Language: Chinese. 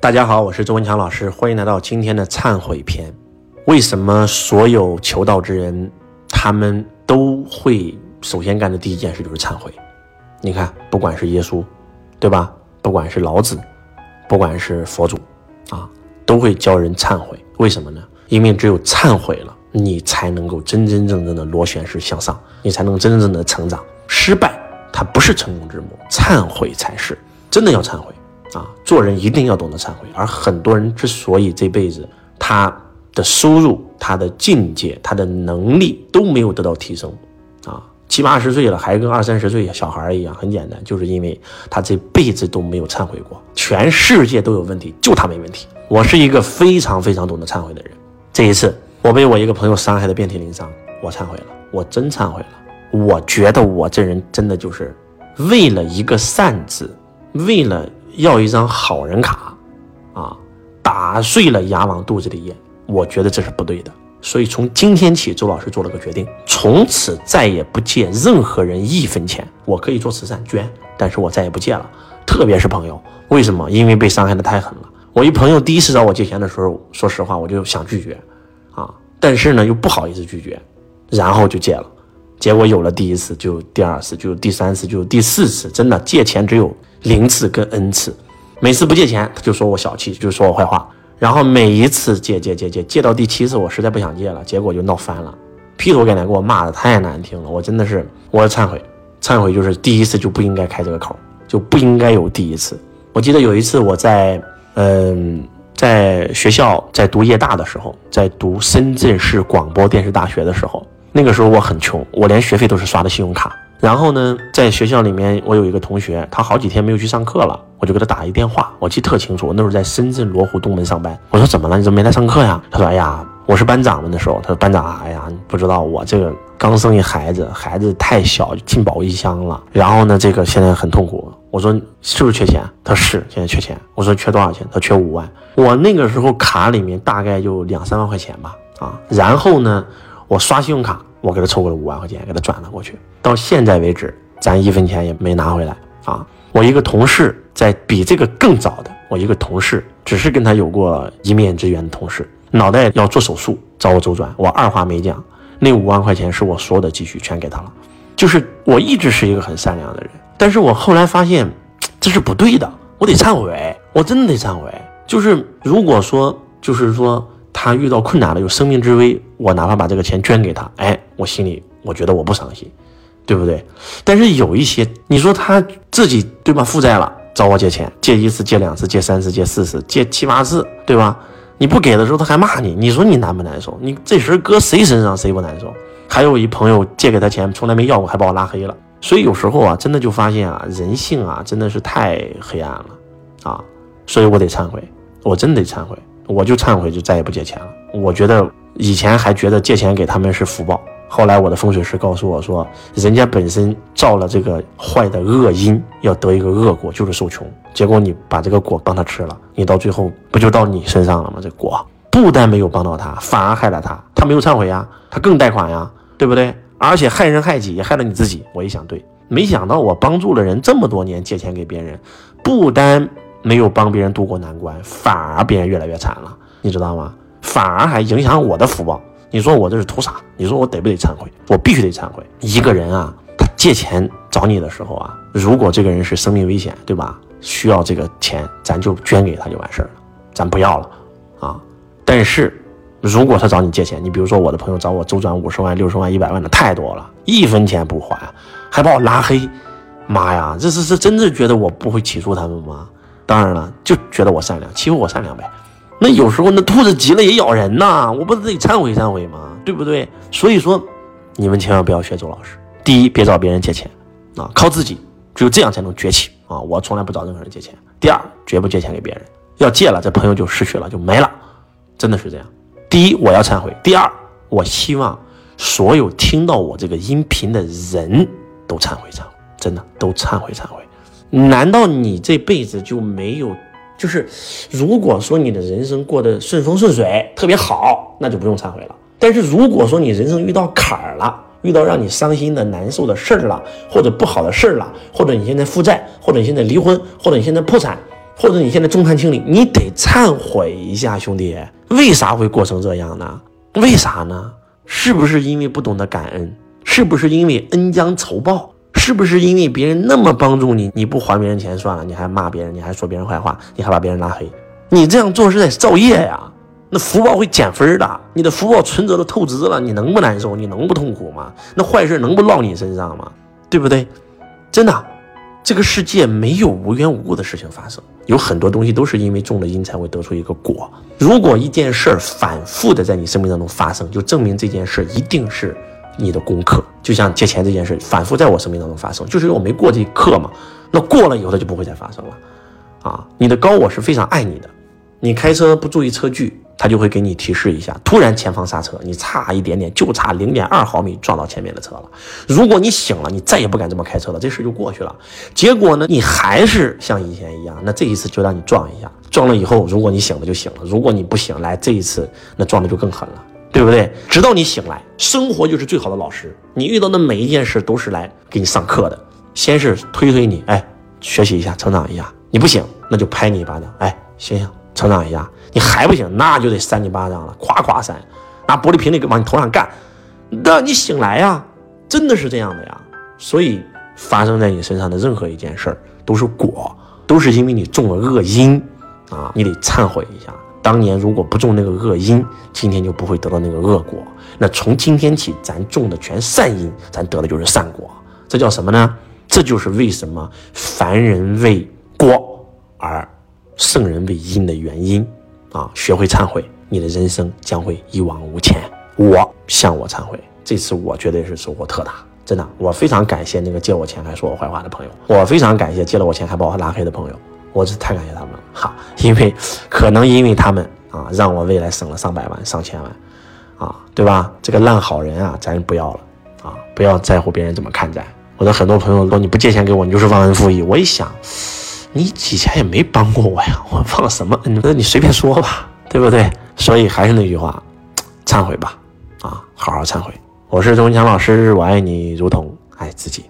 大家好，我是周文强老师，欢迎来到今天的忏悔篇。为什么所有求道之人，他们都会首先干的第一件事就是忏悔？你看，不管是耶稣，对吧？不管是老子，不管是佛祖，啊，都会教人忏悔。为什么呢？因为只有忏悔了，你才能够真真正正的螺旋式向上，你才能真真正正的成长。失败它不是成功之母，忏悔才是。真的要忏悔。做人一定要懂得忏悔。而很多人之所以这辈子他的收入、他的境界、他的能力都没有得到提升，啊，七八十岁了还跟二三十岁小孩一样，很简单，就是因为他这辈子都没有忏悔过。全世界都有问题，就他没问题。我是一个非常非常懂得忏悔的人。这一次我被我一个朋友伤害的遍体鳞伤，我忏悔了，我真忏悔了。我觉得我这人真的就是为了一个善字，为了。要一张好人卡，啊，打碎了牙往肚子里咽，我觉得这是不对的。所以从今天起，周老师做了个决定，从此再也不借任何人一分钱。我可以做慈善捐，但是我再也不借了，特别是朋友。为什么？因为被伤害的太狠了。我一朋友第一次找我借钱的时候，说实话，我就想拒绝，啊，但是呢又不好意思拒绝，然后就借了。结果有了第一次，就第二次，就第三次，就第四次。真的借钱只有。零次跟 n 次，每次不借钱他就说我小气，就说我坏话。然后每一次借借借借借到第七次，我实在不想借了，结果就闹翻了，劈头盖脸给我骂的太难听了。我真的是，我忏悔，忏悔就是第一次就不应该开这个口，就不应该有第一次。我记得有一次我在嗯在学校在读夜大的时候，在读深圳市广播电视大学的时候，那个时候我很穷，我连学费都是刷的信用卡。然后呢，在学校里面，我有一个同学，他好几天没有去上课了，我就给他打一电话，我记特清楚。我那时候在深圳罗湖东门上班，我说怎么了？你怎么没来上课呀？他说：哎呀，我是班长的那时候。他说班长，哎呀，不知道我这个刚生一孩子，孩子太小，进保温箱了。然后呢，这个现在很痛苦。我说是不是缺钱？他说是，现在缺钱。我说缺多少钱？他说缺五万。我那个时候卡里面大概就两三万块钱吧，啊，然后呢，我刷信用卡。我给他凑够了五万块钱，给他转了过去。到现在为止，咱一分钱也没拿回来啊！我一个同事在比这个更早的，我一个同事只是跟他有过一面之缘的同事，脑袋要做手术，找我周转，我二话没讲，那五万块钱是我所有的积蓄全给他了。就是我一直是一个很善良的人，但是我后来发现这是不对的，我得忏悔，我真的得忏悔。就是如果说，就是说。他遇到困难了，有生命之危，我哪怕把这个钱捐给他，哎，我心里我觉得我不伤心，对不对？但是有一些，你说他自己对吧？负债了，找我借钱，借一次，借两次，借三次，借四次，借七八次，对吧？你不给的时候，他还骂你，你说你难不难受？你这事搁谁身上谁不难受？还有一朋友借给他钱，从来没要过，还把我拉黑了。所以有时候啊，真的就发现啊，人性啊，真的是太黑暗了啊！所以我得忏悔，我真得忏悔。我就忏悔，就再也不借钱了。我觉得以前还觉得借钱给他们是福报，后来我的风水师告诉我说，人家本身造了这个坏的恶因，要得一个恶果，就是受穷。结果你把这个果帮他吃了，你到最后不就到你身上了吗？这果不但没有帮到他，反而害了他。他没有忏悔呀，他更贷款呀，对不对？而且害人害己，也害了你自己。我一想，对，没想到我帮助了人这么多年，借钱给别人，不单。没有帮别人渡过难关，反而别人越来越惨了，你知道吗？反而还影响我的福报。你说我这是图啥？你说我得不得忏悔？我必须得忏悔。一个人啊，他借钱找你的时候啊，如果这个人是生命危险，对吧？需要这个钱，咱就捐给他就完事儿了，咱不要了啊。但是，如果他找你借钱，你比如说我的朋友找我周转五十万、六十万、一百万的太多了，一分钱不还，还把我拉黑，妈呀，这是是真的觉得我不会起诉他们吗？当然了，就觉得我善良，欺负我善良呗。那有时候那兔子急了也咬人呐，我不是得忏悔忏悔吗？对不对？所以说，你们千万不要学周老师。第一，别找别人借钱啊，靠自己，只有这样才能崛起啊！我从来不找任何人借钱。第二，绝不借钱给别人，要借了，这朋友就失去了，就没了，真的是这样。第一，我要忏悔；第二，我希望所有听到我这个音频的人都忏悔忏悔，真的都忏悔忏悔。难道你这辈子就没有？就是如果说你的人生过得顺风顺水，特别好，那就不用忏悔了。但是如果说你人生遇到坎儿了，遇到让你伤心的、难受的事儿了，或者不好的事儿了，或者你现在负债，或者你现在离婚，或者你现在破产，或者你现在众叛亲离，你得忏悔一下，兄弟，为啥会过成这样呢？为啥呢？是不是因为不懂得感恩？是不是因为恩将仇报？是不是因为别人那么帮助你，你不还别人钱算了，你还骂别人，你还说别人坏话，你还把别人拉黑？你这样做是在造业呀！那福报会减分的，你的福报存折都透支了，你能不难受？你能不痛苦吗？那坏事能不落你身上吗？对不对？真的，这个世界没有无缘无故的事情发生，有很多东西都是因为种了因才会得出一个果。如果一件事儿反复的在你生命当中发生，就证明这件事一定是你的功课。就像借钱这件事反复在我生命当中发生，就是因为我没过这一课嘛。那过了以后，它就不会再发生了。啊，你的高我是非常爱你的。你开车不注意车距。他就会给你提示一下，突然前方刹车，你差一点点，就差零点二毫米撞到前面的车了。如果你醒了，你再也不敢这么开车了，这事就过去了。结果呢，你还是像以前一样，那这一次就让你撞一下，撞了以后，如果你醒了就醒了，如果你不醒来，这一次那撞的就更狠了，对不对？直到你醒来，生活就是最好的老师，你遇到的每一件事都是来给你上课的。先是推推你，哎，学习一下，成长一下。你不行，那就拍你一巴掌，哎，醒醒。成长一下，你还不行，那就得扇你巴掌了，夸夸扇，拿玻璃瓶子往你头上干，那你醒来呀，真的是这样的呀。所以发生在你身上的任何一件事儿都是果，都是因为你种了恶因啊，你得忏悔一下。当年如果不种那个恶因，今天就不会得到那个恶果。那从今天起，咱种的全善因，咱得的就是善果。这叫什么呢？这就是为什么凡人为果而。圣人为因的原因，啊，学会忏悔，你的人生将会一往无前。我向我忏悔，这次我绝对是收获特大，真的，我非常感谢那个借我钱还说我坏话的朋友，我非常感谢借了我钱还把我拉黑的朋友，我是太感谢他们了哈，因为可能因为他们啊，让我未来省了上百万、上千万，啊，对吧？这个烂好人啊，咱不要了啊，不要在乎别人怎么看咱。我的很多朋友说你不借钱给我，你就是忘恩负义。我一想。你以前也没帮过我呀，我忘了什么恩？那你随便说吧，对不对？所以还是那句话，忏悔吧，啊，好好忏悔。我是钟强老师，我爱你如同爱自己。